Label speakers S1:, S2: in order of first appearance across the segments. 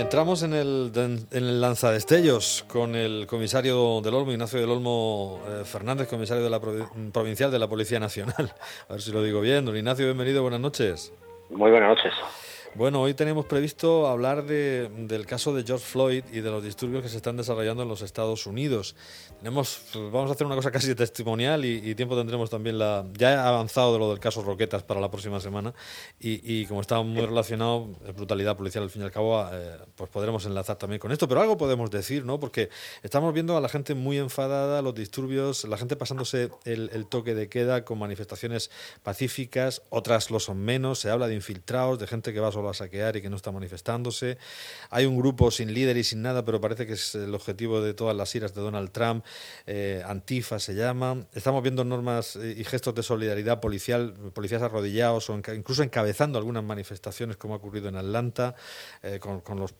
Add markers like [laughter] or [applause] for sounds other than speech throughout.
S1: Entramos en el, en el lanzadestellos con el comisario del Olmo, Ignacio del Olmo eh, Fernández, comisario de la provincial de la Policía Nacional. A ver si lo digo bien. Don Ignacio, bienvenido, buenas noches.
S2: Muy buenas noches.
S1: Bueno, hoy tenemos previsto hablar de, del caso de George Floyd y de los disturbios que se están desarrollando en los Estados Unidos. Tenemos, vamos a hacer una cosa casi testimonial y, tiempo tendremos también la. Ya he avanzado de lo del caso Roquetas para la próxima semana y, como está muy relacionado, brutalidad policial al fin y al cabo, eh, pues podremos enlazar también con esto. Pero algo podemos decir, ¿no? Porque estamos viendo a la gente muy enfadada, los disturbios, la gente pasándose el, el toque de queda con manifestaciones pacíficas, otras lo son menos. Se habla de infiltrados, de gente que va a a saquear y que no está manifestándose. Hay un grupo sin líder y sin nada, pero parece que es el objetivo de todas las iras de Donald Trump. Eh, Antifa se llama. Estamos viendo normas eh, y gestos de solidaridad policial, policías arrodillados o incluso encabezando algunas manifestaciones, como ha ocurrido en Atlanta, eh, con, los,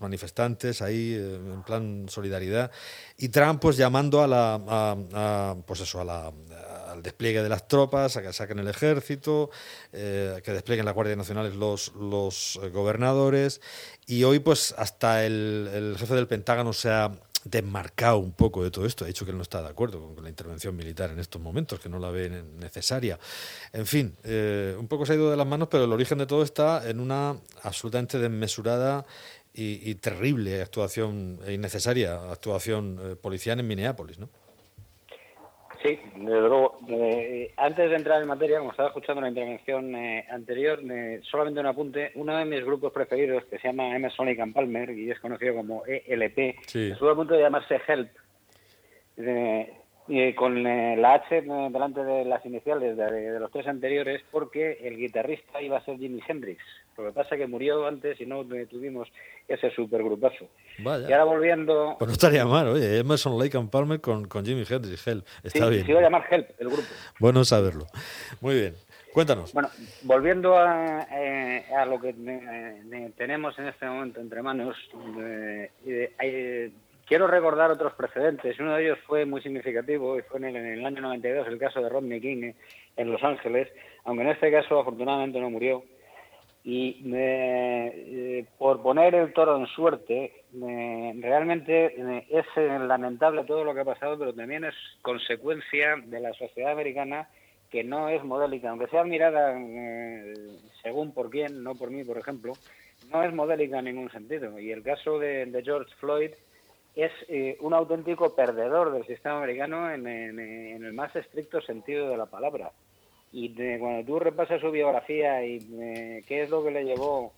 S1: manifestantes ahí en plan solidaridad. Y Trump, pues llamando a la, pues eso, a la al despliegue de las tropas, a que saquen el ejército, eh, que desplieguen la Guardia Nacional los, los eh, gobernadores. Y hoy, pues, hasta el, jefe del Pentágono se ha desmarcado un poco de todo esto. Ha dicho que él no está de acuerdo con la intervención militar en estos momentos, que no la ve necesaria. En fin, eh, un poco se ha ido de las manos, pero el origen de todo está en una absolutamente desmesurada y, terrible actuación, innecesaria actuación policial en Minneapolis, ¿no?
S2: Sí, desde luego. Eh, antes de entrar en materia, como estaba escuchando la intervención eh, anterior, solamente un apunte. Uno de mis grupos preferidos, que se llama Emerson Lake Palmer, y es conocido como ELP, estuvo a punto de llamarse HELP. Eh, con la H delante de las iniciales de, los tres anteriores, porque el guitarrista iba a ser Jimi Hendrix. Lo que pasa es que murió antes y no tuvimos ese supergrupazo.
S1: Vaya.
S2: Y ahora volviendo...
S1: Pues no estaría mal, oye, Emerson Lake and Palmer con, con Jimi Hendrix, Help. Está bien.
S2: Se iba a llamar Help, el grupo.
S1: Bueno saberlo. Muy bien. Cuéntanos.
S2: Bueno, volviendo a, eh, a lo que eh, tenemos en este momento entre manos, eh, Quiero recordar otros precedentes. Uno de ellos fue muy significativo y fue en el, año 92 el caso de Rodney King en Los Ángeles, aunque en este caso afortunadamente no murió. Y eh, por poner el toro en suerte, realmente eh, es lamentable todo lo que ha pasado, pero también es consecuencia de la sociedad americana que no es modélica, aunque sea mirada eh, según por quién, no por mí, por ejemplo, no es modélica en ningún sentido. Y el caso de George Floyd es eh, un auténtico perdedor del sistema americano en, el más estricto sentido de la palabra. Y cuando tú repasas su biografía y eh, qué es lo que le llevó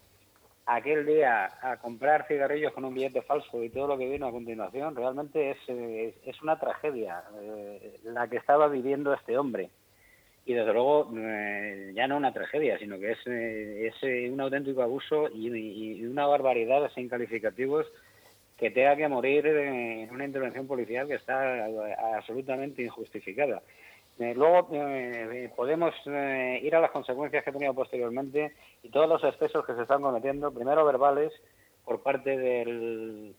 S2: aquel día a comprar cigarrillos con un billete falso y todo lo que vino a continuación, realmente es, eh, es una tragedia la que estaba viviendo este hombre. Y desde luego, ya no una tragedia, sino que es, es un auténtico abuso y una barbaridad sin calificativos que tenga que morir en una intervención policial que está absolutamente injustificada. Eh, luego eh, podemos eh, ir a las consecuencias que ha tenido posteriormente y todos los excesos que se están cometiendo, primero verbales por parte del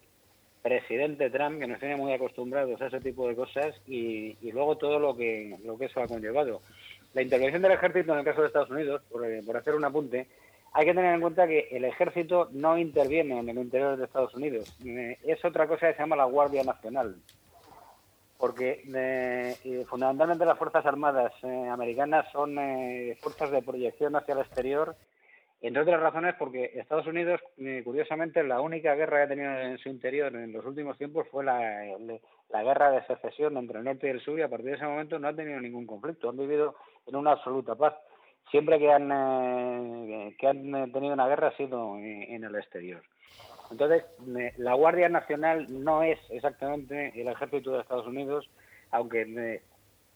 S2: presidente Trump, que nos tiene muy acostumbrados a ese tipo de cosas, y, luego todo lo que, lo que eso ha conllevado. La intervención del ejército en el caso de Estados Unidos, por hacer un apunte, hay que tener en cuenta que el ejército no interviene en el interior de Estados Unidos. Eh, es otra cosa que se llama la Guardia Nacional. Porque eh, fundamentalmente las Fuerzas Armadas eh, americanas son fuerzas de proyección hacia el exterior, entre otras razones porque Estados Unidos, curiosamente, la única guerra que ha tenido en su interior en los últimos tiempos fue la guerra de secesión entre el norte y el sur y a partir de ese momento no ha tenido ningún conflicto. Han vivido en una absoluta paz siempre que han, eh, que han tenido una guerra ha sido en el exterior. Entonces, la Guardia Nacional no es exactamente el ejército de Estados Unidos, aunque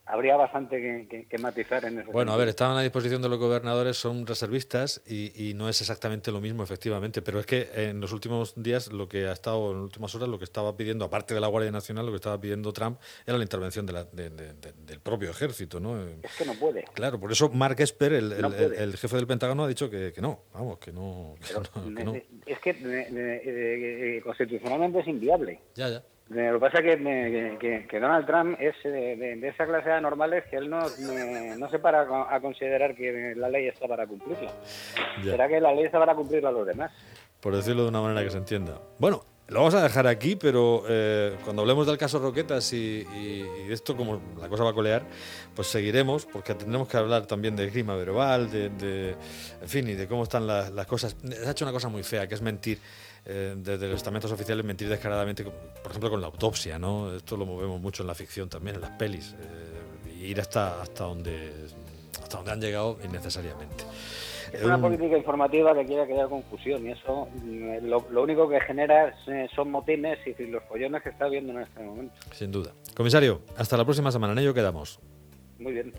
S2: habría bastante que, matizar en eso.
S1: Bueno, a ver, estaban a disposición de los gobernadores, son reservistas y, no es exactamente lo mismo, efectivamente, pero es que en los últimos días lo que ha estado, en las últimas horas, lo que estaba pidiendo, aparte de la Guardia Nacional, lo que estaba pidiendo Trump era la intervención de del propio ejército, ¿no?
S2: Es que no puede.
S1: Claro, por eso Mark Esper, el, jefe del Pentágono, ha dicho que, no, vamos, que no. [laughs]
S2: Es que constitucionalmente es inviable.
S1: Ya, ya.
S2: Lo que pasa es que, Donald Trump es de, esa clase de anormales que él no, no se para a considerar que la ley está para cumplirla. ¿Será que la ley está para cumplirla a los demás?
S1: por decirlo de una manera que se entienda. Bueno, lo vamos a dejar aquí, pero eh, cuando hablemos del caso Roquetas y, y, esto, como la cosa va a colear, pues seguiremos, porque tendremos que hablar también de clima verbal, de, de, en fin, y de cómo están las, las cosas. Se ha hecho una cosa muy fea, que es mentir. Eh, desde los estamentos oficiales mentir descaradamente, por ejemplo con la autopsia, ¿no? Esto lo movemos mucho en la ficción también, en las pelis, eh, ir hasta, hasta, donde, hasta donde han llegado innecesariamente.
S2: Es una política informativa que quiere crear confusión y eso mm, lo, lo único que genera eh, son motines y los follones que está viendo en este momento.
S1: Sin duda. Comisario, hasta la próxima semana. En ello quedamos.
S2: Muy bien.